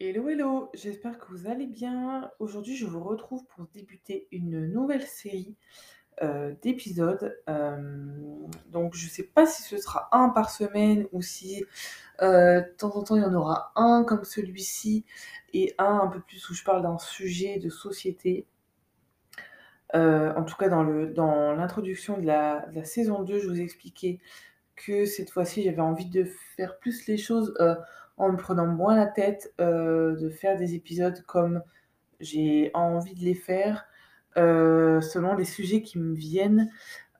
Hello, hello, j'espère que vous allez bien. Aujourd'hui, je vous retrouve pour débuter une nouvelle série euh, d'épisodes. Euh, donc, je ne sais pas si ce sera un par semaine ou si euh, de temps en temps il y en aura un comme celui-ci et un un peu plus où je parle d'un sujet de société. en tout cas, dans le, dans l'introduction de la, de la saison 2, je vous expliquais que cette fois-ci, j'avais envie de faire plus les choses en me prenant moins la tête, euh, de faire des épisodes comme j'ai envie de les faire, euh, selon les sujets qui me viennent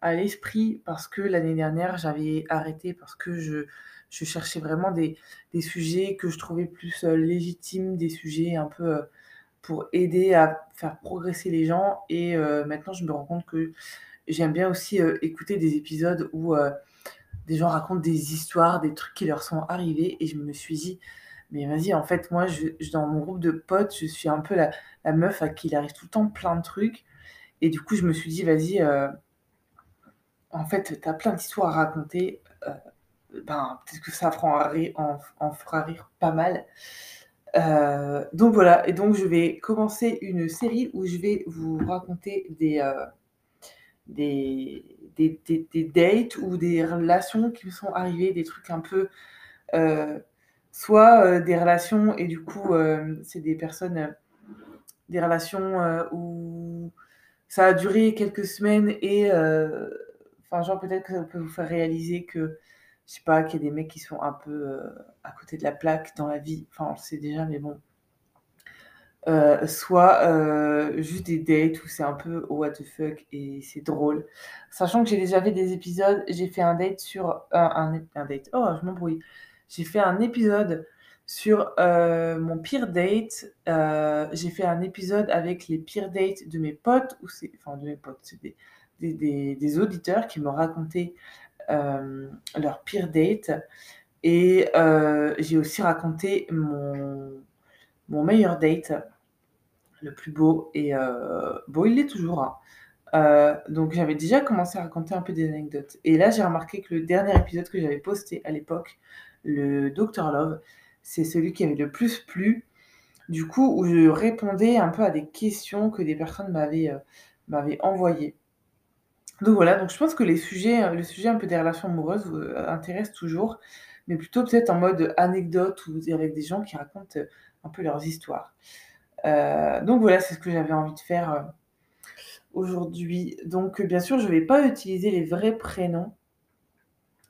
à l'esprit. Parce que l'année dernière, j'avais arrêté parce que je, cherchais vraiment des, des sujets que je trouvais plus euh, légitimes, des sujets un peu pour aider à faire progresser les gens. Et maintenant, je me rends compte que j'aime bien aussi écouter des épisodes où des gens racontent des histoires, des trucs qui leur sont arrivés et je me suis dit: «Mais vas-y, en fait, moi, dans mon groupe de potes, je suis un peu la meuf à qui il arrive tout le temps plein de trucs» et du coup, je me suis dit: «Vas-y, heu, en fait, tu as plein d'histoires à raconter, heu, ben, peut-être que ça fera rire en fera rire pas mal». Heu, donc voilà et donc je vais commencer une série où je vais vous raconter des, des des, des, dates ou des relations qui me sont arrivées, des trucs un peu. Euh, soit euh, des relations, et du coup, euh, c'est des personnes. Des relations où ça a duré quelques semaines et. Enfin, genre, peut-être que ça peut vous faire réaliser que. Je sais pas, qu'il y a des mecs qui sont un peu à côté de la plaque dans la vie. Enfin, on le sait déjà, mais bon euh, soit euh, juste des dates où c'est un peu what the fuck et c'est drôle. Sachant que j'ai déjà fait des épisodes, j'ai fait un date sur euh, un, date. Oh, je m'embrouille. J'ai fait un épisode sur mon pire date. J'ai fait un épisode avec les pires dates de mes potes ou c'est enfin de mes potes, c'est des, des, auditeurs qui m'ont raconté euh, leur pire date et j'ai aussi raconté mon mon meilleur date, le plus beau, et euh, il l'est toujours. Hein. Euh, donc j'avais déjà commencé à raconter un peu des anecdotes. Et là, j'ai remarqué que le dernier épisode que j'avais posté à l'époque, le Dr Love, c'est celui qui avait le plus plu. Du coup, où je répondais un peu à des questions que des personnes m'avaient euh, envoyées. Donc voilà, donc je pense que les sujets, le sujet un peu des relations amoureuses vous intéresse toujours, mais plutôt peut-être en mode anecdote ou avec des gens qui racontent un peu leurs histoires. Euh, donc voilà, c'est ce que j'avais envie de faire euh, aujourd'hui. Donc bien sûr, je ne vais pas utiliser les vrais prénoms,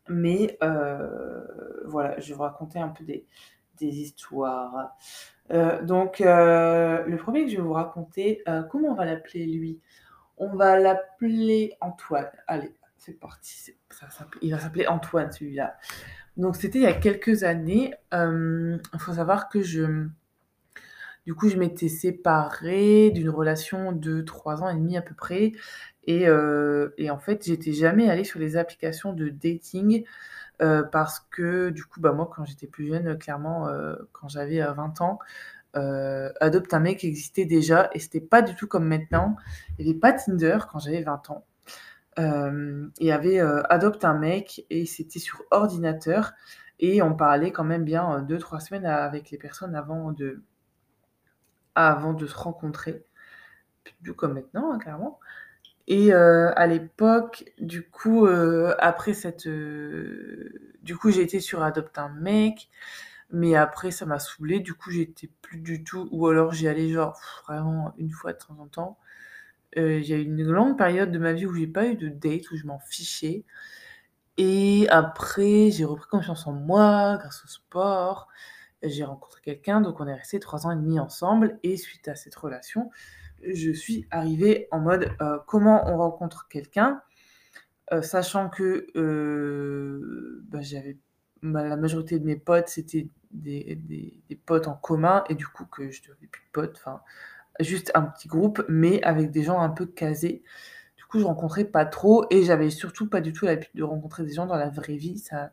mais euh, voilà, je vais vous raconter un peu des, histoires. Euh, donc euh, le premier que je vais vous raconter, euh, comment on va l'appeler lui? On va l'appeler Antoine. Allez, c'est parti. il va s'appeler Antoine celui-là. Donc c'était il y a quelques années. Il faut savoir que je du coup, je m'étais séparée d'une relation de 3 ans et demi à peu près et et en fait, j'étais jamais allée sur les applications de dating, heu, parce que du coup, bah, moi, quand j'étais plus jeune, clairement, heu, quand j'avais, heu, 20 ans, Adopte un mec existait déjà et c'était pas du tout comme maintenant. Il y avait pas Tinder quand j'avais 20 ans. Il y avait, Adopte un mec et c'était sur ordinateur et on parlait quand même bien, 2-3 semaines avec les personnes avant de avant de se rencontrer, plus comme maintenant, hein, clairement. Et euh, à l'époque, du coup, euh, après cette, euh, du coup, j'ai été sur Adopte un mec, mais après ça m'a saoulée. Du coup, j'étais plus du tout, ou alors j'y allais genre vraiment une fois de temps en temps. J'ai eu une longue période de ma vie où j'ai pas eu de date, où je m'en fichais. Et après, j'ai repris confiance en moi grâce au sport j'ai rencontré quelqu'un, donc on est resté trois ans et demi ensemble. Et suite à cette relation, je suis arrivée en mode euh, comment on rencontre quelqu'un, euh, sachant que euh, bah, j'avais la majorité de mes potes, c'était des, potes en commun, et du coup que je n'avais plus de potes, enfin juste un petit groupe, mais avec des gens un peu casés. Du coup, je rencontrais pas trop, et j'avais surtout pas du tout l'habitude de rencontrer des gens dans la vraie vie. Ça,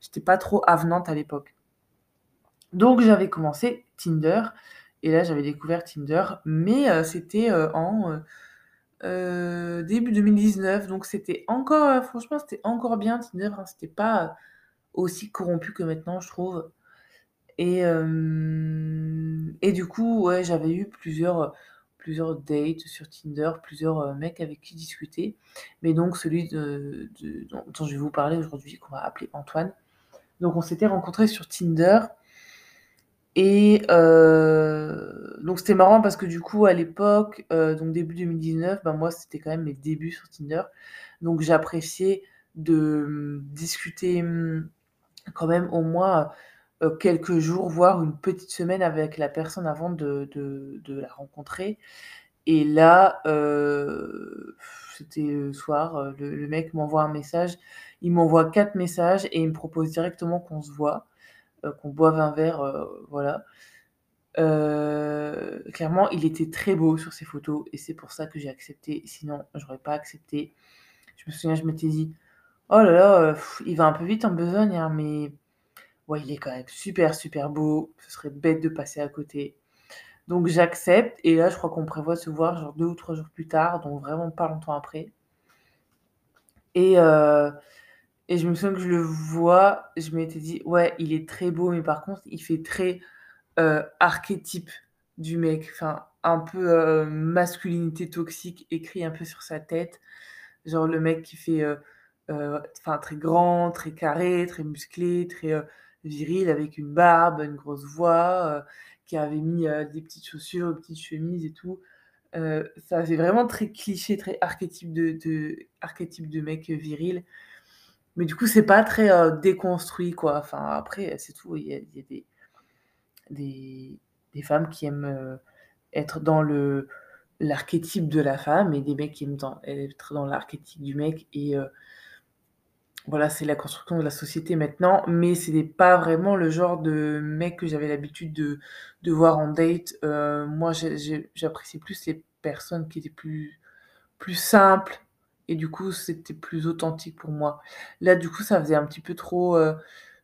j'étais pas trop avenante à l'époque. Donc j'avais commencé Tinder. Et là j'avais découvert Tinder, mais heu, c'était, heu, en, heu, début 2019 donc c'était encore, franchement c'était encore bien Tinder, hein, c'était pas aussi corrompu que maintenant je trouve. Et du coup, ouais, j'avais eu plusieurs, plusieurs dates sur Tinder, plusieurs, mecs avec qui discuter. Mais donc celui dont je vais vous parler aujourd'hui, qu'on va appeler Antoine. Donc on s'était rencontrés sur Tinder et heu, donc c'était marrant parce que du coup à l'époque, heu, donc début 2019, bah, moi c'était quand même mes débuts sur Tinder. Donc j'appréciais de, mmh, discuter, mmh, quand même au moins, heu, quelques jours, voire une petite semaine avec la personne avant de de la rencontrer. Et là, c'était le soir, le le mec m'envoie un message. Il m'envoie 4 messages et il me propose directement qu'on se voit, qu'on boive un verre, heu, voilà. Heu, clairement, il était très beau sur ses photos et c'est pour ça que j'ai accepté, sinon j'aurais pas accepté. Je me souviens, je m'étais dit: «Oh là là, il va un peu vite en besogne, hein, mais ouais, il est quand même super, super beau, ce serait bête de passer à côté». Donc j'accepte et là, je crois qu'on prévoit se voir genre 2 ou 3 jours plus tard, donc vraiment pas longtemps après. Et et je me souviens que je le vois, je m'étais dit: «Ouais, il est très beau, mais par contre, il fait très, heu, archétype du mec». Enfin, un peu, heu, masculinité toxique écrit un peu sur sa tête. Genre le mec qui fait, heu, enfin très grand, très carré, très musclé, très, viril avec une barbe, une grosse voix, qui avait mis, des petites chaussures, une petite chemise et tout. Ça faisait vraiment très cliché, très archétype de de archétype de mec, viril. Mais du coup, c'est pas très, heu, déconstruit, quoi. Enfin, après, c'est tout. Il y a des des des femmes qui aiment, heu, être dans le l'archétype de la femme et des mecs qui aiment être dans l'archétype du mec et heu voilà, c'est la construction de la société maintenant, mais c'était pas vraiment le genre de mec que j'avais l'habitude de de voir en date. Moi, j'apprécie plus les personnes qui étaient plus plus simples et du coup, c'était plus authentique pour moi. Là, du coup, ça faisait un petit peu trop, heu,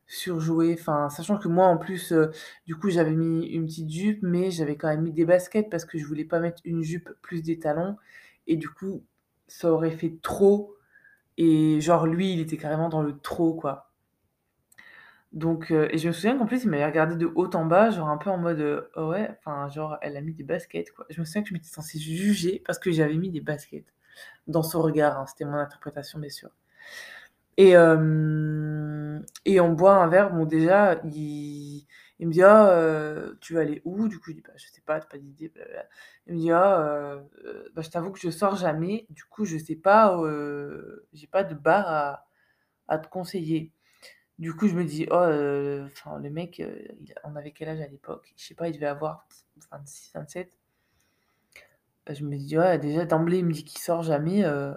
surjoué, enfin, sachant que moi, en plus, heu, du coup, j'avais mis une petite jupe, mais j'avais quand même mis des baskets parce que je voulais pas mettre une jupe plus des talons et du coup, ça aurait fait trop et genre lui, il était carrément dans le trop, quoi. Donc heu et je me souviens qu'en plus, il m'avait regardé de haut en bas, genre un peu en mode, «Oh ouais, enfin, genre, elle a mis des baskets, quoi». Je me souviens que je m'étais censée juger parce que j'avais mis des baskets. Dans son regard, hein, c'était mon interprétation, bien sûr. Et hem et on boit un verre, bon déjà, il il me dit: «Ah, heu, tu veux aller où?» Du coup, je dis: «Bah, sais pas, tu as pas d'idée, blablabla». Il me dit: «Ah, heu, bah, je t'avoue que je sors jamais, du coup, je sais pas, j'ai pas de bar à à te conseiller». Du coup, je me dis: «Oh, enfin, le mec, on avait quel âge à l'époque?» Je sais pas, il devait avoir 26-27. Je me dis: «Ouais, déjà d'emblée, il me dit qu'il sort jamais, heu,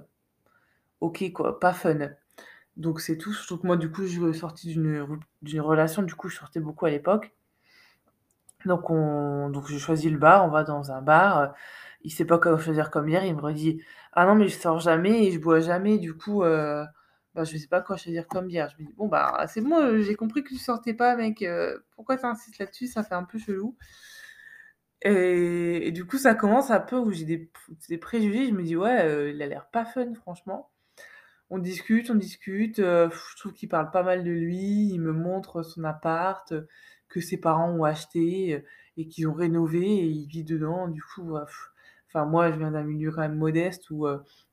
OK, quoi, pas fun». Donc c'est tout, surtout que moi, du coup, je sortais d'une relation, du coup, je sortais beaucoup à l'époque. Donc on donc je choisis le bar, on va dans un bar, heu, il sait pas quoi choisir comme bière, il me redit: «Ah non, mais je sors jamais et je bois jamais, du coup, heu, bah, je sais pas quoi choisir comme bière». Je me dis: «Bon, bah, c'est bon, heu, j'ai compris que tu sortais pas mec, heu, pourquoi tu là-dessus? Ça fait un peu chelou». Et du coup, ça commence un peu où j'ai des préjugés, je me dis: «Ouais, heu, il a l'air pas fun, franchement». On discute, on discute, heu, je trouve qu'il parle pas mal de lui, il me montre son appart, heu, que ses parents ont acheté, heu et qu'ils ont rénové et il vit dedans. Du coup, enfin moi, je viens d'un milieu quand même modeste où,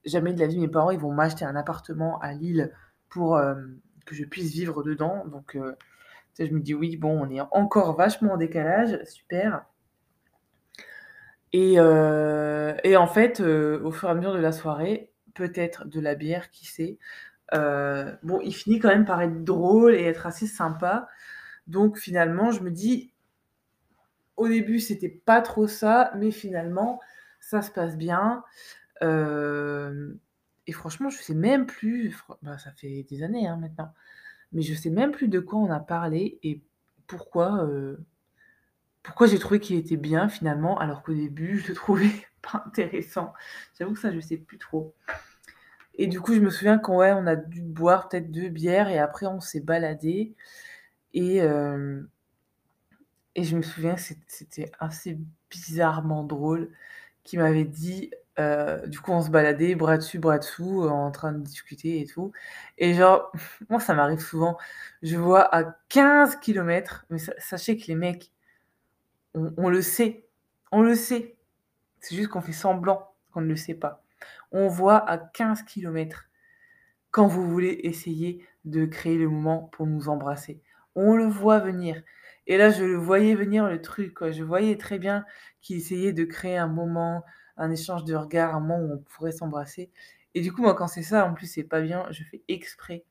jamais de la vie mes parents, ils vont m'acheter un appartement à Lille pour, que je puisse vivre dedans. Donc, je me dis: «Oui, bon, on est encore vachement en décalage, super». Et heu et en fait, heu, au fur et à mesure de la soirée, peut-être de la bière, qui sait, heu, bon, il finit quand même par être drôle et être assez sympa. Donc finalement, je me dis: «Au début, c'était pas trop ça, mais finalement, ça se passe bien». Et franchement, je sais même plus, bah, ça fait des années, hein, maintenant, mais je sais même plus de quoi on a parlé et pourquoi, pourquoi j'ai trouvé qu'il était bien finalement, alors qu'au début, je le trouvais pas intéressant. J'avoue que ça, je sais plus trop. Et du coup, je me souviens qu'on ouais, on a dû boire peut-être 2 bières et après on s'est baladés et et je me souviens que c'ét c'était assez bizarrement drôle qu'il m'avait dit, heu, du coup, on se baladait bras dessus, bras dessous, en train de discuter et tout et genre, moi, ça m'arrive souvent, je vois à 15 kilomètres, mais sa sachez que les mecs on, le sait. On le sait. C'est juste qu'on fait semblant qu'on ne le sait pas. On voit à 15 km quand vous voulez essayer de créer le moment pour nous embrasser. On le voit venir. Et là, je le voyais venir le truc. Je voyais très bien qu'il essayait de créer un moment, un échange de regards, un moment où on pourrait s'embrasser. Et du coup, moi, quand c'est ça, en plus, c'est pas bien. Je fais exprès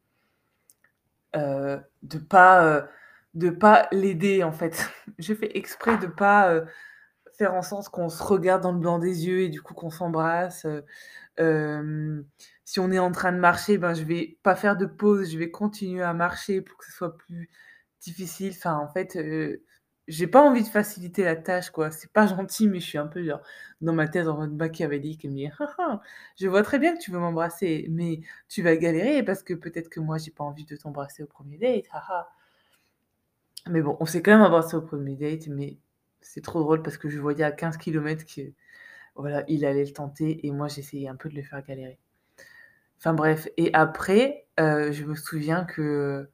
euh, de pas euh, de pas l'aider en fait. je fais exprès de pas euh, faire en sorte qu'on se regarde dans le blanc des yeux et du coup qu'on s'embrasse. si on est en train de marcher, ben je vais pas faire de pause, je vais continuer à marcher pour que ce soit plus difficile. Enfin, en fait, j'ai pas envie de faciliter la tâche, quoi. C'est pas gentil, mais je suis un peu genre dans ma tête en mode machiavélique et me dire «Ah, ah, je vois très bien que tu veux m'embrasser, mais tu vas galérer parce que peut-être que moi j'ai pas envie de t'embrasser au premier date. Mais bon, on s'est quand même embrassé au premier date, mais c'est trop drôle parce que je voyais à 15 km que voilà, il allait le tenter et moi j'essayais un peu de le faire galérer. Enfin bref, et après, je me souviens que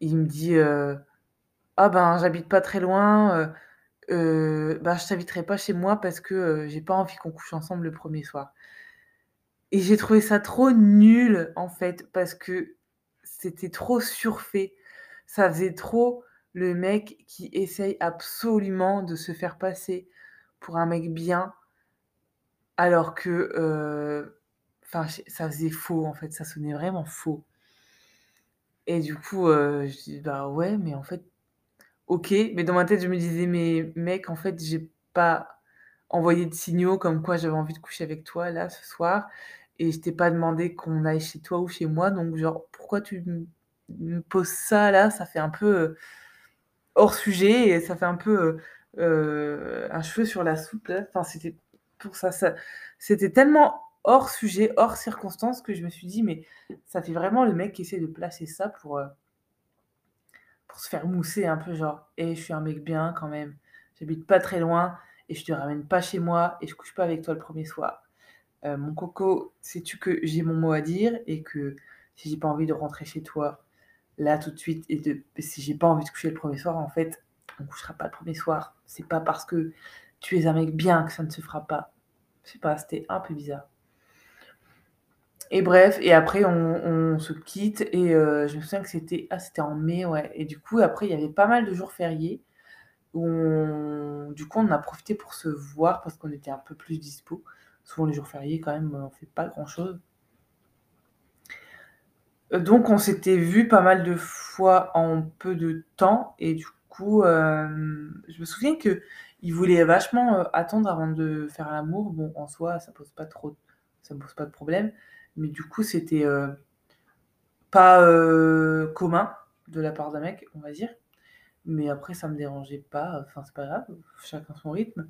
il me dit ah ben, j'habite pas très loin, euh, euh, bah, je t'inviterai pas chez moi parce que, euh, j'ai pas envie qu'on couche ensemble le premier soir. Et j'ai trouvé ça trop nul, en fait, parce que c'était trop surfait. Ça faisait trop le mec qui essaye absolument de se faire passer pour un mec bien, alors que, enfin, ça faisait faux, en fait, ça sonnait vraiment faux. Et du coup, je dis: «Bah, ouais, mais en fait, OK, mais dans ma tête, je me disais: «Mais mec, en fait, j'ai pas envoyé de signaux comme quoi j'avais envie de coucher avec toi là, ce soir et je t'ai pas demandé qu'on aille chez toi ou chez moi, donc genre pourquoi tu me poses ça là?» ça fait un peu, euh, hors sujet et ça fait un peu, euh, euh, un cheveu sur la soupe. Enfin, c'était tellement hors sujet, hors circonstance que je me suis dit: «Mais ça fait vraiment le mec qui essaie de placer ça pour, se faire mousser un peu, genre, et je suis un mec bien quand même, j'habite pas très loin et je te ramène pas chez moi et je couche pas avec toi le premier soir. Euh, mon coco, sais-tu que j'ai mon mot à dire et que si j'ai pas envie de rentrer chez toi là tout de suite et de si j'ai pas envie de coucher le premier soir, en fait, on couchera pas le premier soir. C'est pas parce que tu es un mec bien que ça ne se fera pas. Je sais pas, c'était un peu bizarre. Et bref, et après on, se quitte et euh, je me souviens que c'était ah c'était en mai, ouais et du coup après il y avait pas mal de jours fériés où du coup on a profité pour se voir parce qu'on était un peu plus dispo. Souvent les jours fériés quand même on fait pas grand-chose. Euh, donc on s'était vu pas mal de fois en peu de temps et du coup, euh, je me souviens qu'il voulait vachement, attendre avant de faire l'amour. Bon en soi ça pose pas trop ça pose pas de problème. Mais du coup, c'était euh, pas euh, commun de la part d'un mec, on va dire. Mais après, ça me dérangeait pas. Enfin, c'est pas grave, chacun son rythme.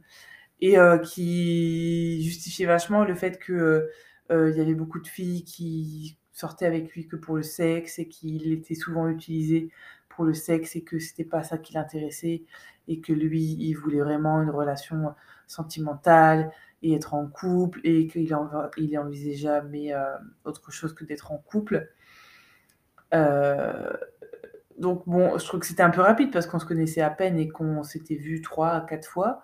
Et euh, qui justifiait vachement le fait que il y avait beaucoup de filles qui sortaient avec lui que pour le sexe et qu'il était souvent utilisé pour le sexe et que c'était pas ça qui l'intéressait et que lui, il voulait vraiment une relation sentimentale et être en couple et qu'il il envisageait jamais euh, autre chose que d'être en couple. Euh, donc bon, je trouve que c'était un peu rapide parce qu'on se connaissait à peine et qu'on s'était vu trois à quatre fois.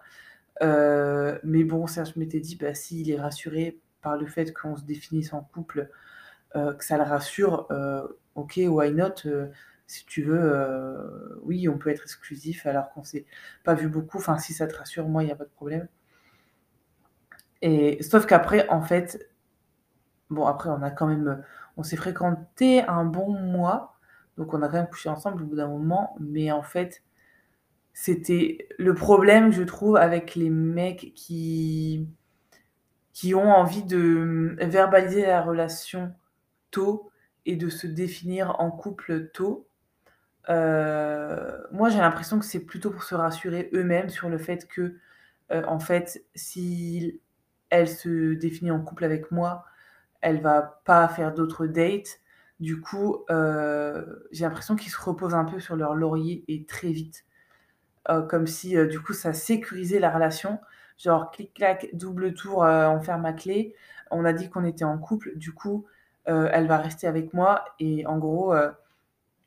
Euh, mais bon, Serge m'était dit, bah, s'il est rassuré par le fait qu'on se définisse en couple, que ça le rassure, ok, why not si tu veux, oui, on peut être exclusif alors qu'on s'est pas vu beaucoup. Enfin, si ça te rassure, moi, il n'y a pas de problème. Et sauf qu'après, en fait, bon, après, on a quand même, on s'est fréquenté un bon mois, donc on a quand même couché ensemble au bout d'un moment, mais en fait, c'était le problème, je trouve, avec les mecs qui, qui ont envie de verbaliser la relation tôt et de se définir en couple tôt. Euh, moi, j'ai l'impression que c'est plutôt pour se rassurer eux-mêmes sur le fait que, euh, en fait, si elle se définit en couple avec moi, elle va pas faire d'autres dates. Du coup, euh, j'ai l'impression qu'ils se reposent un peu sur leur laurier et très vite. Comme si, du coup, ça sécurisait la relation. Genre, clic-clac, double tour, on ferme ma clé. On a dit qu'on était en couple. Du coup, elle va rester avec moi. Et en gros,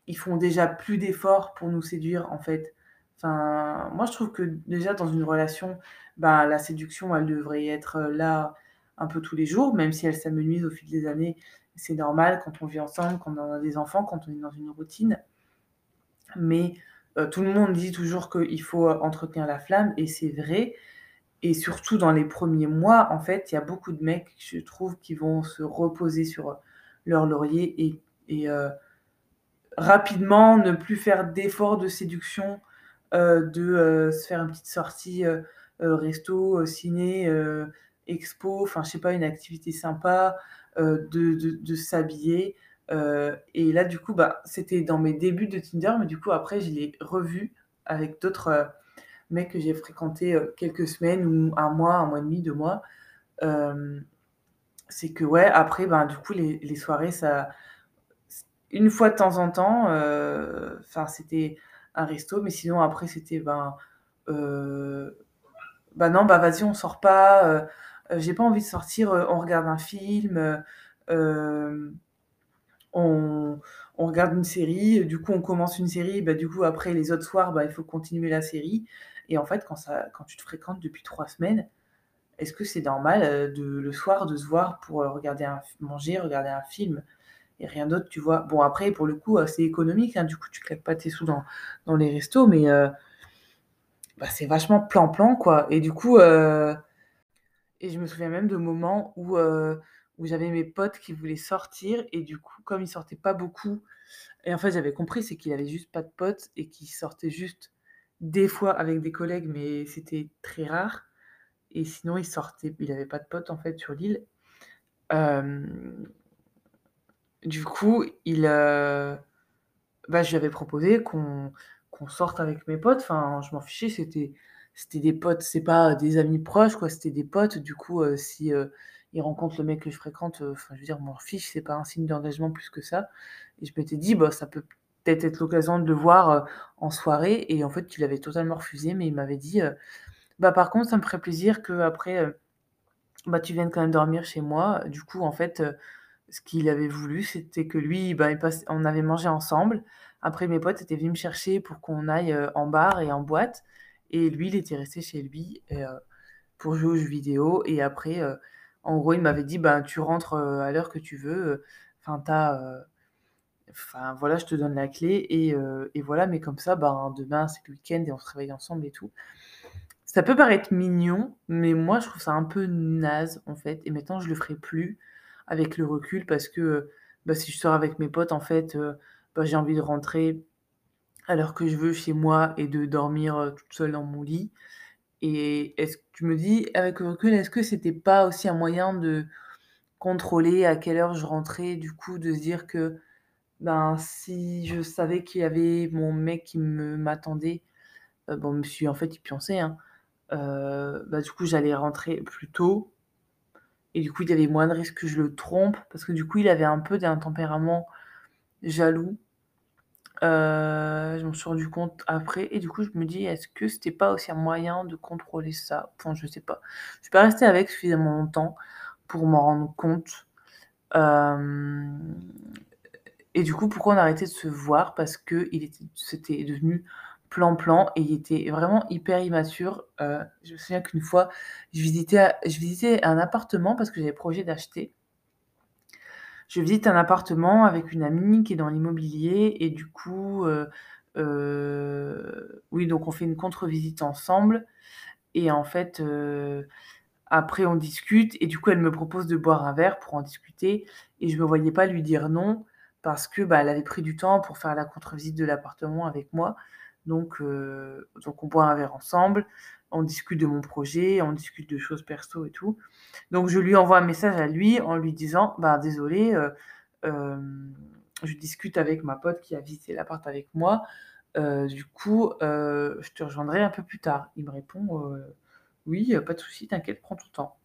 ils font déjà plus d'efforts pour nous séduire, en fait, Enfin, moi, je trouve que déjà dans une relation, bah, la séduction, elle devrait être, là, un peu tous les jours, même si elle s'amenuise au fil des années. C'est normal quand on vit ensemble, quand on a des enfants, quand on est dans une routine. Mais, tout le monde dit toujours qu'il faut, entretenir la flamme et c'est vrai et surtout dans les premiers mois, en fait, il y a beaucoup de mecs, je trouve, qui vont se reposer sur, leur laurier et heu, rapidement ne plus faire d'efforts de séduction, heu, de, heu, se faire une petite sortie, resto, ciné, expo, enfin, je sais pas, une activité sympa, de de s'habiller, et là, du coup, bah, c'était dans mes débuts de Tinder, mais du coup, après, je l'ai revu avec d'autres, mecs que j'ai fréquentés, quelques semaines ou 1 mois, 1 mois et demi, 2 mois. C'est que, ouais, après, ben, du coup, les les soirées, ça une fois de temps en temps, heu, enfin, c'était un resto, mais sinon après, c'était, ben, heu, bah, non, bah, vas-y, on sort pas, heu, j'ai pas envie de sortir, on regarde un film, on regarde une série, du coup, on commence une série, bah, du coup, après les autres soirs, bah, il faut continuer la série. Et en fait, quand ça quand tu te fréquentes depuis 3 semaines, est-ce que c'est normal, heu, de le soir, de se voir pour, heu, regarder un manger, regarder un film et rien d'autre, tu vois? Bon, après, pour le coup, heu, c'est économique, hein, du coup, tu claques pas tes sous dans les restos, mais bah, c'est vachement plan-plan, quoi et du coup, et je me souviens même de moments où j'avais mes potes qui voulaient sortir et du coup, comme ils sortaient pas beaucoup et en fait, j'avais compris, c'est qu'il avait juste pas de potes et qu'il sortait juste des fois avec des collègues, mais c'était très rare et sinon il sortait il avait pas de potes, en fait, sur l'île. Du coup, il, heu, bah, je lui avais proposé qu'on sorte avec mes potes, enfin, je m'en fichais, c'était c'était des potes, c'est pas des amis proches, quoi, c'était des potes. Du coup, heu, si, heu, ils rencontrent le mec que je fréquente, heu, enfin, je veux dire, m'en fiche, c'est pas un signe d'engagement plus que ça et je m'étais dit: «Bah, ça peut peut-être être l'occasion de le voir, en soirée» et en fait, il avait totalement refusé, mais il m'avait dit, «Bah, par contre, ça me ferait plaisir qu'après, heu, bah, tu viennes quand même dormir chez moi». Du coup, en fait, heu, ce qu'il avait voulu, c'était que lui, bah, on avait mangé ensemble. Après, mes potes étaient venus me chercher pour qu'on aille, heu, en bar et en boîte et lui, il était resté chez lui pour jouer aux jeux vidéo et après, en gros, il m'avait dit: «Ben, tu rentres, à l'heure que tu veux, enfin, enfin, voilà, je te donne la clé et et voilà, mais comme ça, ben, demain, c'est le week-end et on se réveille ensemble et tout». Ça peut paraître mignon, mais moi, je trouve ça un peu naze, en fait et maintenant, je le ferai plus avec le recul parce que, bah, si je sors avec mes potes, en fait, heu, bah, j'ai envie de rentrer à l'heure que je veux chez moi et de dormir, heu, toute seule dans mon lit et est-ce que je me dis avec le recul, est-ce que c'était pas aussi un moyen de contrôler à quelle heure je rentrais? Du coup, de se dire que, ben, si je savais qu'il y avait mon mec qui m'attendait, heu, bon, si en fait, il hein, heu, bah, du coup, j'allais rentrer plus tôt et du coup, il y avait moins de risques que je le trompe parce que du coup, il avait un peu d'un tempérament jaloux. Heu, je m'en suis rendu compte après et du coup, je me dis: «Est-ce que c'était pas aussi un moyen de contrôler ça?» enfin, je sais pas. Je suis pas restée avec suffisamment longtemps pour m'en rendre compte. Hem et du coup, pourquoi on a arrêté de se voir? Parce qu'il était c'était devenu plan-plan et il était vraiment hyper immature. Heu, je me souviens qu'une fois, je visitais je visitais un appartement parce que j'avais projet d'acheter je visite un appartement avec une amie qui est dans l'immobilier et du coup, heu heu, oui, donc on fait une contre-visite ensemble et en fait, après on discute et du coup, elle me propose de boire un verre pour en discuter et je me voyais pas lui dire non parce que, bah, avait pris du temps pour faire la contre-visite de l'appartement avec moi. Donc heu, donc on boit un verre ensemble, on discute de mon projet, on discute de choses perso et tout. Donc je lui envoie un message à lui en lui disant: «Bah, désolé, heu, hem, je discute avec ma pote qui a visité l'appart avec moi, du coup, je te rejoindrai un peu plus tard». Il me répond, «Oui, pas de souci, t'inquiète, prends ton temps».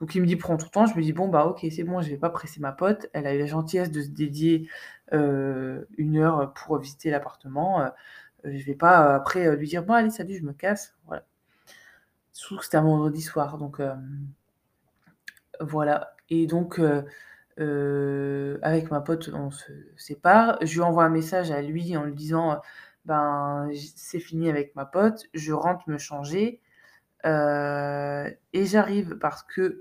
Donc il me dit: «Prends ton temps», je me dis: «Bon, bah, OK, c'est bon, je vais pas presser ma pote». Elle a eu la gentillesse de se dédier, 1 heure pour visiter l'appartement, je vais pas après, heu, lui dire: «Bon allez, salut, je me casse». Voilà. Surtout que c'était un vendredi soir donc voilà et donc avec ma pote, on se sépare. Je lui envoie un message à lui en lui disant, ben, c'est fini avec ma pote, je rentre me changer, et j'arrive parce que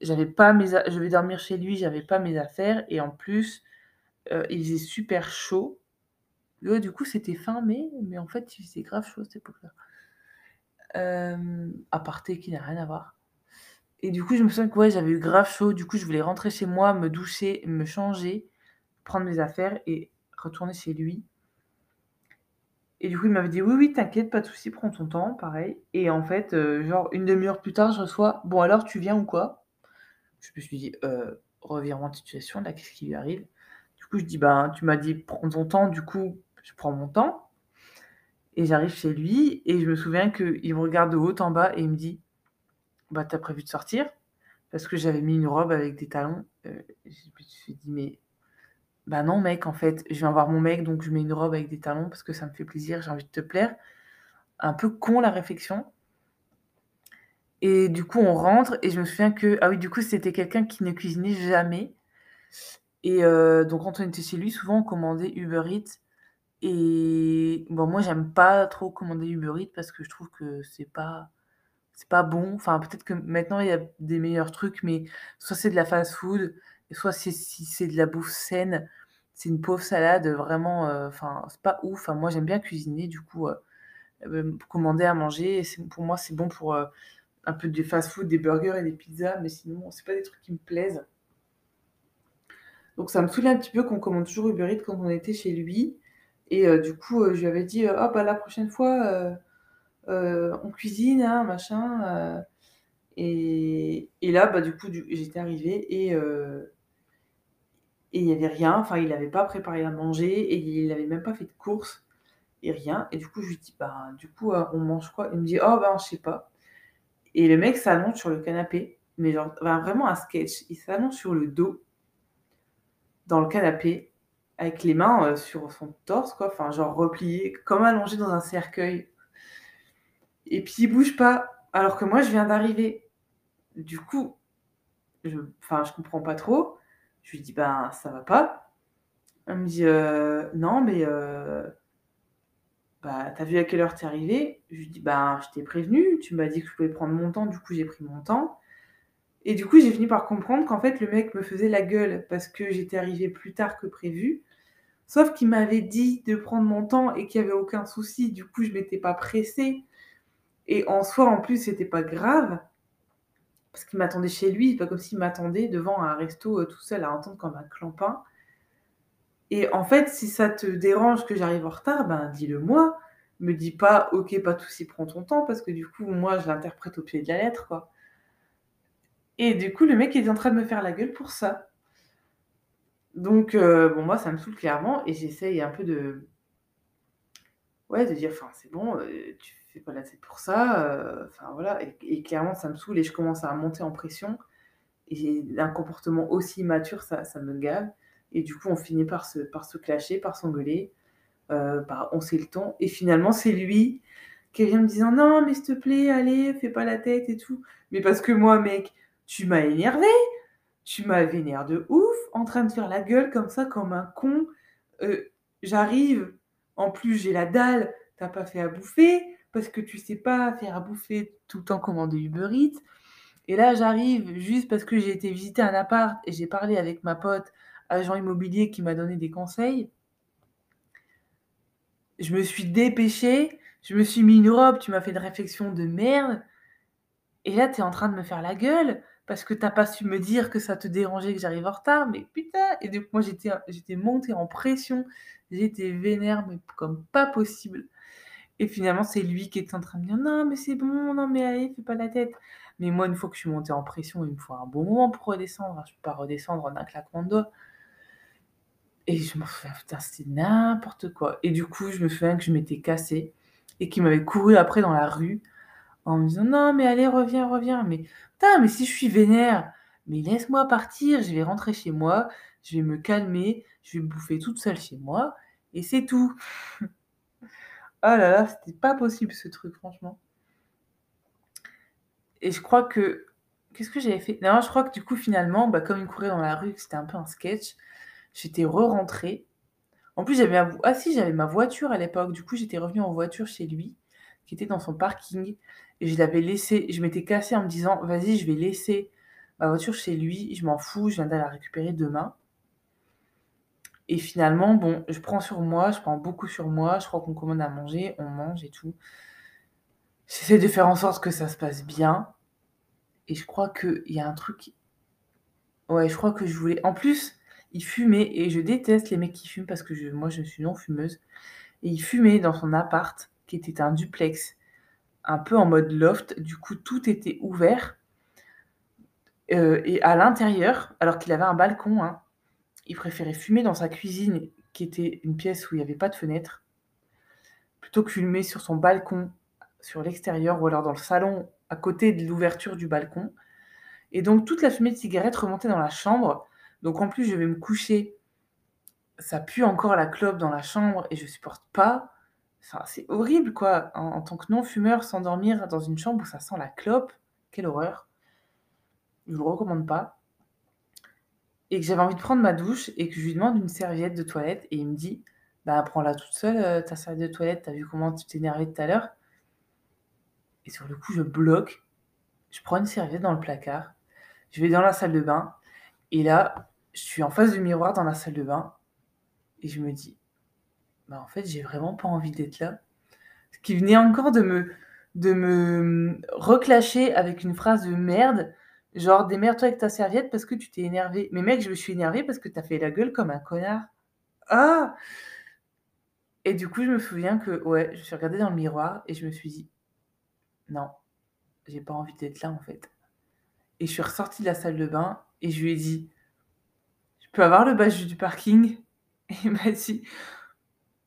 j'avais pas mes je vais dormir chez lui, j'avais pas mes affaires et en plus, il faisait super chaud. Du coup, c'était fin mai, mais en fait, il faisait grave chaud à cette époque-là. Aparté qui n'a rien à voir et du coup, je me souviens que, ouais, j'avais eu grave chaud, du coup, je voulais rentrer chez moi, me doucher, me changer, prendre mes affaires et retourner chez lui et du coup, il m'avait dit: «Oui, oui, t'inquiète, pas de souci, prends ton temps», pareil et en fait, euh, genre une demi-heure plus tard, je reçois: «Bon alors, tu viens ou quoi?» je me suis dit: «Heu, revirement de situation, là, qu'est-ce qui lui arrive?» du coup, je dis: «Ben, tu m'as dit: "Prends ton temps", du coup, je prends mon temps» et j'arrive chez lui et je me souviens qu'il me regarde de haut en bas et il me dit: «Bah, tu prévu de sortir?» parce que j'avais mis une robe avec des talons, heu, je me suis dit: «Mais bah non mec, en fait, je viens voir mon mec, donc je mets une robe avec des talons parce que ça me fait plaisir, j'ai envie de te plaire. Un peu con la réflexion. Et du coup, on rentre et je me souviens que ah oui, du coup, c'était quelqu'un qui ne cuisinait jamais. Et euh, donc quand on était chez lui, souvent on commandait Uber Eats. Et bon, moi j'aime pas trop commander Uber Eats parce que je trouve que c'est pas c'est pas bon. Enfin, peut-être que maintenant il y a des meilleurs trucs, mais soit c'est de la fast food, soit si c'est de la bouffe saine, c'est une pauvre salade vraiment, euh, enfin, c'est pas ouf. Enfin, moi, j'aime bien cuisiner, du coup, euh, euh, commander à manger, pour moi, c'est bon pour un peu de fast-food, des burgers et des pizzas, mais sinon, c'est pas des trucs qui me plaisent. Donc ça me saoulait un petit peu qu'on commande toujours Uber Eats quand on était chez lui. Et du coup, je lui avais dit: «Oh bah, la prochaine fois, on cuisine, hein, machin», et là, bah, du coup, j'étais arrivée et et il n'y avait rien, enfin il n'avait pas préparé à manger et il n'avait même pas fait de courses et rien. Et du coup, je lui dis, bah, du coup, euh, on mange quoi? Il me dit, oh, ben, je sais pas. Et le mec s'allonge sur le canapé, mais genre, vraiment un sketch. Il s'allonge sur le dos, dans le canapé, avec les mains euh, sur son torse, quoi, enfin, genre replié, comme allongé dans un cercueil. Et puis il bouge pas, alors que moi, je viens d'arriver. Du coup, je, enfin, je comprends pas trop. Je lui dis: «Ben, ça va pas». Elle me dit: «Heu, non, mais heu, bah, tu vu à quelle heure tu es arrivé?» je lui dis: «Ben, je t'ai prévenu, tu m'as dit que je pouvais prendre mon temps, du coup, j'ai pris mon temps» et du coup, j'ai fini par comprendre qu'en fait, le mec me faisait la gueule parce que j'étais arrivée plus tard que prévu. Sauf qu'il m'avait dit de prendre mon temps et qu'il y avait aucun souci. Du coup, je m'étais pas pressée et en soi, en plus, c'était pas grave parce qu'il m'attendait chez lui, pas comme s'il m'attendait devant un resto euh, tout seul à entendre comme un clampin. Et en fait, si ça te dérange que j'arrive en retard, ben dis-le moi. Me dis pas, ok, pas tout souci, prends ton temps, parce que du coup, moi, je l'interprète au pied de la lettre, quoi. Et du coup, le mec est en train de me faire la gueule pour ça. Donc, euh, bon, moi, ça me saoule clairement, et j'essaye un peu de. Ouais, de dire, enfin, c'est bon, euh, tu fais pas la tête pour ça. Euh, enfin voilà, et, clairement ça me saoule et je commence à monter en pression. Et un comportement aussi mature, ça, ça me gave. Et du coup, on finit par se, par se clasher, par s'engueuler, euh, par on sait le ton. Et finalement, c'est lui qui vient me disant non, mais s'il te plaît, allez, fais pas la tête et tout. Mais parce que moi, mec, tu m'as énervé, tu m'as vénère de ouf, en train de faire la gueule comme ça, comme un con. Euh, j'arrive, en plus j'ai la dalle, t'as pas fait à bouffer, parce que tu sais pas faire à bouffer tout le temps commander Uber Eats. Et là, j'arrive juste parce que j'ai été visiter un appart et j'ai parlé avec ma pote, agent immobilier, qui m'a donné des conseils. Je me suis dépêchée, je me suis mis une robe, tu m'as fait une réflexion de merde. Et là, tu en train de me faire la gueule parce que t'as pas su me dire que ça te dérangeait que j'arrive en retard. Mais putain Et donc, moi, j'étais, montée en pression. J'étais vénère, mais comme pas possible. Et finalement, c'est lui qui est en train de dire non, mais c'est bon, non, mais allez, fais pas la tête. Mais moi, une fois que je suis montée en pression, il me faut un bon moment pour redescendre. Je peux pas redescendre en un claquement de doigts. Et je me souviens, putain, c'était n'importe quoi. Et du coup, je me souviens que je m'étais cassée et qu'il m'avait couru après dans la rue en me disant non, mais allez, reviens, reviens. Mais putain, mais si je suis vénère, mais laisse-moi partir, je vais rentrer chez moi, je vais me calmer, je vais bouffer toute seule chez moi et c'est tout. Oh là là, c'était pas possible ce truc, franchement. Et je crois que. Qu'est-ce que j'avais fait? Non, je crois que du coup, finalement, bah, comme il courait dans la rue, c'était un peu un sketch, j'étais re-rentrée En plus, j'avais ah si, j'avais ma voiture à l'époque. Du coup, j'étais revenue en voiture chez lui, qui était dans son parking et je l'avais laissé je m'étais cassée en me disant: «Vas-y, je vais laisser ma voiture chez lui, je m'en fous, je viendrai la récupérer demain». Et finalement, bon, je prends sur moi, je prends beaucoup sur moi, je crois qu'on commande à manger, on mange et tout. J'essaie de faire en sorte que ça se passe bien et je crois qu'il y a un truc ouais, je crois que je voulais en plus, il fumait et je déteste les mecs qui fument parce que moi, je suis non fumeuse et il fumait dans son appart qui était un duplex, un peu en mode loft, du coup, tout était ouvert heu et à l'intérieur, alors qu'il avait un balcon, hein, il préférait fumer dans sa cuisine qui était une pièce où il y avait pas de fenêtre, plutôt que fumer sur son balcon, sur l'extérieur ou alors dans le salon à côté de l'ouverture du balcon et donc toute la fumée de cigarette remontait dans la chambre. Donc en plus, je vais me coucher, ça pue encore la clope dans la chambre et je supporte pas. C'est horrible quoi, en tant que non fumeur, s'endormir dans une chambre où ça sent la clope, quelle horreur. Je vous le recommande pas. Et que j'avais envie de prendre ma douche et que je lui demande une serviette de toilette et il me dit: «Bah, prends-la toute seule, heu, ta serviette de toilette, tu as vu comment tu t'es énervé tout à l'heure?» et sur le coup, je bloque, je prends une serviette dans le placard, je vais dans la salle de bain et là, je suis en face du miroir dans la salle de bain et je me dis: «Bah, en fait, j'ai vraiment pas envie d'être là». Ce qui venait encore de me de me, reclasher avec une phrase de merde, genre: «Démerde-toi avec ta serviette parce que tu t'es énervé». Mais mec, je me suis énervée parce que tu as fait la gueule comme un connard. Ah! Et du coup, je me souviens que, ouais, je suis regardée dans le miroir et je me suis dit: «Non, j'ai pas envie d'être là, en fait» et je suis ressortie de la salle de bain et je lui ai dit: «Je peux avoir le badge du parking?» et il m'a dit: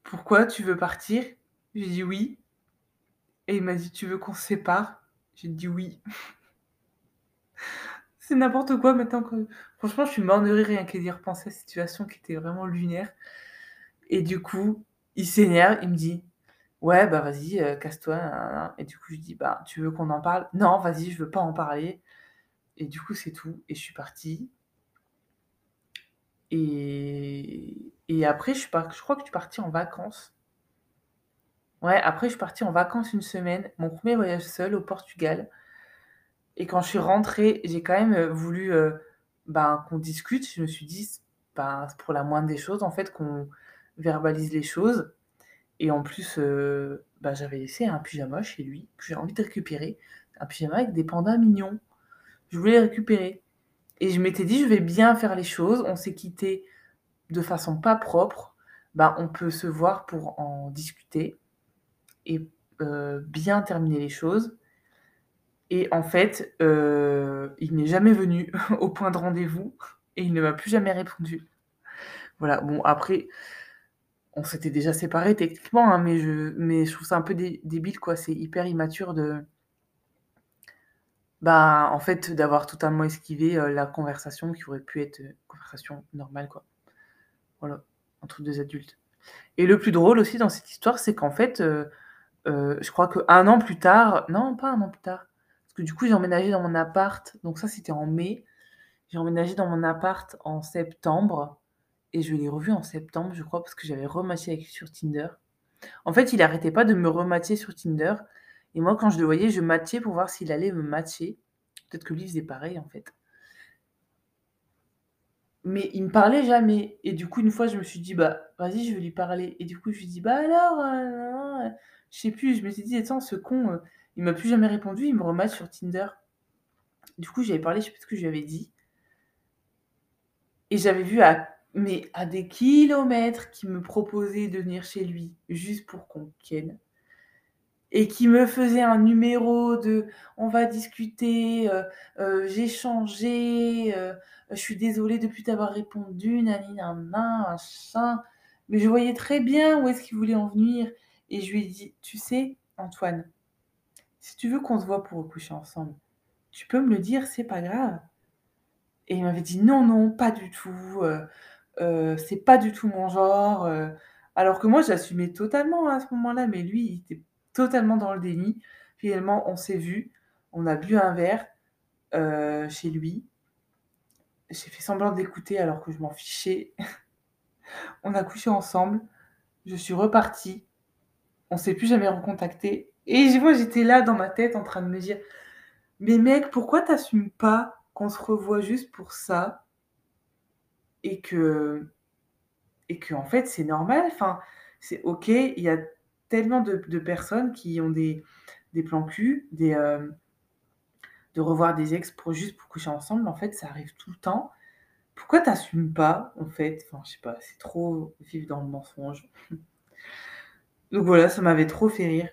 «Pourquoi, tu veux partir?» j'ai dit: «Oui» et il m'a dit: «Tu veux qu'on se sépare?» j'ai dit: «Oui». C'est n'importe quoi maintenant que franchement, je suis mort de rire rien qu'à y repenser à cette situation qui était vraiment lunaire et du coup, il s'énerve, il me dit: «Ouais, bah, vas-y, heu, casse-toi, et du coup, je dis: «Bah, tu veux qu'on en parle?» «Non, vas-y, je veux pas en parler» et du coup, c'est tout et je suis partie et après je crois que je suis partie en vacances. Ouais, après je suis partie en vacances une semaine, mon 1er voyage seul au Portugal et quand je suis rentrée, j'ai quand même, heu, voulu, heu, ben, qu'on discute. Je me suis dit: «C ben, pour la moindre des choses, en fait, qu'on verbalise les choses» et en plus, heu, bah, j'avais laissé un pyjama chez lui que j'ai envie de récupérer, un pyjama avec des pandas mignons. Je voulais récupérer et je m'étais dit: «Je vais bien faire les choses». On s'est quittés de façon pas propre, bah, on peut se voir pour en discuter et heu, bien terminer les choses et en fait, heu, il n'est jamais venu au point de rendez-vous et il ne m'a plus jamais répondu. Voilà, bon après on s'était déjà séparés techniquement, hein, mais je mais je trouve ça un peu dé débile, quoi. C'est hyper immature de bah, en fait, d'avoir totalement esquivé, heu, la conversation qui aurait pu être, heu, conversation normale, quoi. Voilà, entre 2 adultes et le plus drôle aussi dans cette histoire, c'est qu'en fait, heu, je crois qu'1 an plus tard non, pas 1 an plus tard, parce que du coup, j'ai emménagé dans mon appart, donc ça, c'était en mai. J'ai emménagé dans mon appart en septembre et je l'ai revu en septembre, je crois, parce que j'avais rematché avec lui sur Tinder. En fait, il arrêtait pas de me rematcher sur Tinder et moi, quand je le voyais, je matchais pour voir s'il allait me matcher. Peut-être que lui faisait pareil, en fait. Mais il me parlait jamais et du coup, une fois, je me suis dit: «Bah, vas-y, je vais lui parler» et du coup, je lui dis: «Bah, alors, nin, heu», je sais plus, je m'étais dit: «Attends, ce con, heu, il m'a plus jamais répondu, il me rematch sur Tinder». Du coup, j'avais parlé, je sais plus ce que je lui avais dit et j'avais vu à mais à des kilomètres qu'il me proposait de venir chez lui, juste pour qu'on ken et qu'il me faisait un numéro de: «On va discuter, heu heu, j'ai changé, heu, je suis désolé de plus t'avoir répondu, nani nana, machin». Mais je voyais très bien où est-ce qu'il voulait en venir et je lui ai dit: «Tu sais, Antoine, si tu veux qu'on se voit pour recoucher ensemble, tu peux me le dire, c'est pas grave» et il m'avait dit: «Non, non, pas du tout, c'est pas du tout mon genre», alors que moi, j'assumais totalement à ce moment-là, mais lui, il était totalement dans le déni. Finalement, on s'est vus, on a bu un verre, heu, chez lui. J'ai fait semblant d'écouter alors que je m'en fichais On a couché ensemble, je suis repartie, on s'est plus jamais recontacté. Et moi, j'étais là dans ma tête en train de me dire Mais mec, pourquoi t'assumes pas qu'on se revoit juste pour ça? Et que. Et que, en fait, c'est normal. Enfin, c'est ok. Il y a tellement de, personnes qui ont des, plans cul, euh, de revoir des ex pour juste pour coucher ensemble. En fait, ça arrive tout le temps. Pourquoi t'assumes pas, en fait? Enfin, je sais pas, c'est trop vivre dans le mensonge. Donc voilà, ça m'avait trop fait rire.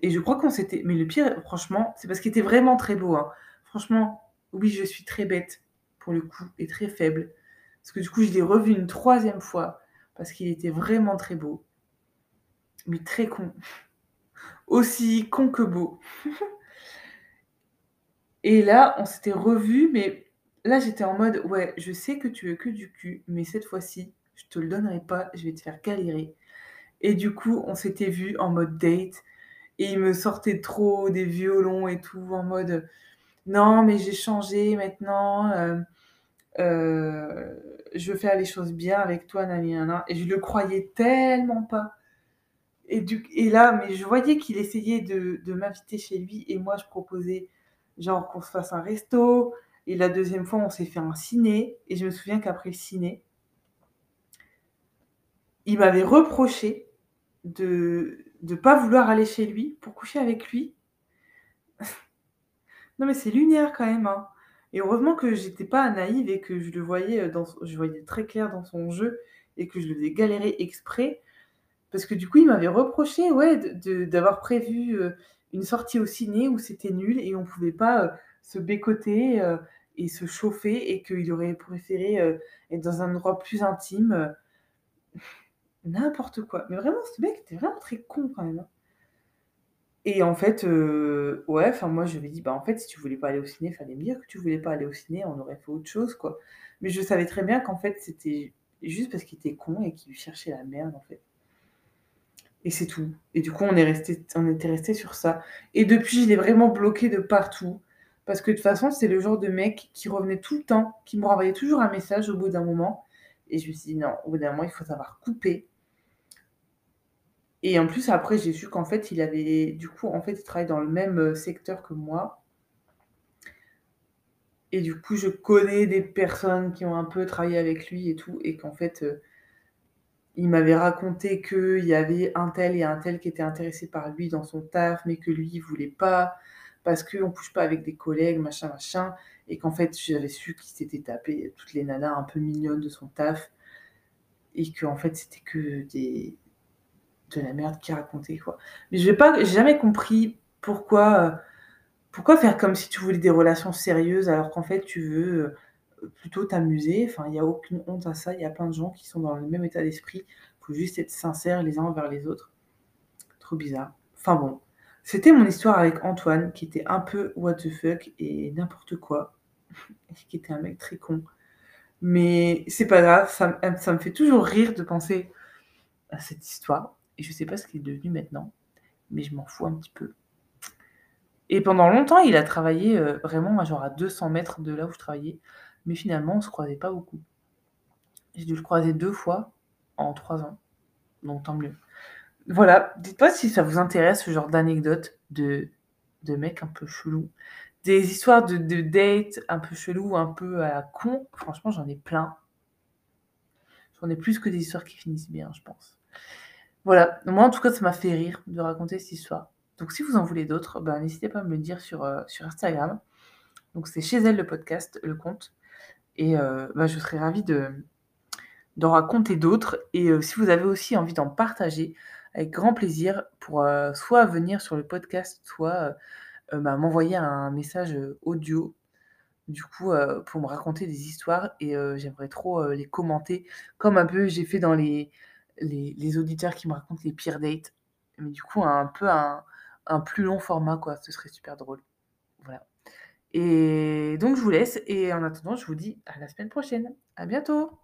Et je crois qu'on s'était. Mais le pire, franchement, c'est parce qu'il était vraiment très beau. Hein. Franchement, oui, je suis très bête, pour le coup, et très faible. Parce que du coup, je l'ai revu une troisième fois, parce qu'il était vraiment très beau. Mais très con. Aussi con que beau. et là, on s'était revu, mais là, j'étais en mode, ouais, je sais que tu veux que du cul, mais cette fois-ci, je te le donnerai pas, je vais te faire galérer. Et du coup, on s'était vu en mode date. Et il me sortait trop des violons et tout, en mode non, mais j'ai changé maintenant. Euh, euh, je veux faire les choses bien avec toi, nani, Et je le croyais tellement pas. Et, là, mais je voyais qu'il essayait de, m'inviter chez lui et moi je proposais genre qu'on se fasse un resto. Et la deuxième fois, on s'est fait un ciné. Et je me souviens qu'après le ciné, il m'avait reproché de ne pas vouloir aller chez lui pour coucher avec lui. non mais c'est lunaire quand même. Hein. Et heureusement que j'étais pas naïve et que je le voyais dans, je voyais très clair dans son jeu et que je le faisais galérer exprès. Parce que du coup, il m'avait reproché ouais, d'avoir prévu euh, une sortie au ciné où c'était nul et on pouvait pas euh, se bécoter euh, et se chauffer et qu'il aurait préféré être dans un endroit plus intime n'importe quoi. Mais vraiment, ce mec était vraiment très con quand même. Hein. Et en fait, ouais, enfin moi je lui ai dit, bah en fait, si tu voulais pas aller au ciné, fallait me dire que tu voulais pas aller au ciné, on aurait fait autre chose, quoi. Mais je savais très bien qu'en fait, c'était juste parce qu'il était con et qu'il cherchait la merde, en fait. Et c'est tout. Et du coup, on, est resté, on était resté sur ça. Et depuis, je l'ai vraiment bloqué de partout. Parce que de toute façon, c'est le genre de mec qui revenait tout le temps, qui me renvoyait toujours un message au bout d'un moment. Et je me suis dit, non, au bout d'un moment, il faut savoir couper et en plus, après, j'ai su qu'en fait, il avait. Du coup, en fait, il travaille dans le même euh, secteur que moi. Et du coup, je connais des personnes qui ont un peu travaillé avec lui et tout. Et qu'en fait, euh, il m'avait raconté qu'il y avait un tel et un tel qui étaient intéressés par lui dans son taf, mais que lui, il voulait pas. Parce qu'on ne couche pas avec des collègues, machin, machin. Et qu'en fait, j'avais su qu'il s'était tapé toutes les nanas un peu mignonnes de son taf. Et qu'en fait, c'était que des de la merde qui racontait quoi. Mais je n'ai pas, jamais compris pourquoi, pourquoi faire comme si tu voulais des relations sérieuses alors qu'en fait tu veux euh, plutôt t'amuser. Enfin, il n'y a aucune honte à ça. Il y a plein de gens qui sont dans le même état d'esprit. Il faut juste être sincère les uns envers les autres. Trop bizarre. Enfin bon, c'était mon histoire avec Antoine qui était un peu what the fuck et n'importe quoi. qui était un mec très con. Mais c'est pas grave, ça, me fait toujours rire de penser à cette histoire. Et je sais pas ce qu'il est devenu maintenant, mais je m'en fous un petit peu. Et pendant longtemps, il a travaillé euh, vraiment genre à 200 mètres de là où je travaillais, mais finalement, on se croisait pas beaucoup. J'ai dû le croiser deux fois en trois ans, donc tant mieux. Voilà, dites-moi si ça vous intéresse ce genre d'anecdote de, de mecs un peu chelous. Des histoires de, de dates un peu chelous, un peu à con. Franchement, j'en ai plein. J'en ai plus que des histoires qui finissent bien, je pense. Voilà, moi en tout cas ça m'a fait rire de raconter cette histoire. Donc si vous en voulez d'autres, ben, n'hésitez pas à me le dire sur, euh, sur Instagram. Donc c'est chez elle le podcast, le compte. Et euh, ben, je serais ravie de, d'en raconter d'autres. Et euh, si vous avez aussi envie d'en partager, avec grand plaisir, pour soit venir sur le podcast, soit ben, m'envoyer un message audio, du coup, pour me raconter des histoires. Et j'aimerais trop les commenter, comme un peu j'ai fait dans les les, auditeurs qui me racontent les pires dates. Mais du coup, un peu un, un plus long format, quoi. Ce serait super drôle. Et donc, je vous laisse. Et en attendant, je vous dis à la semaine prochaine. À bientôt!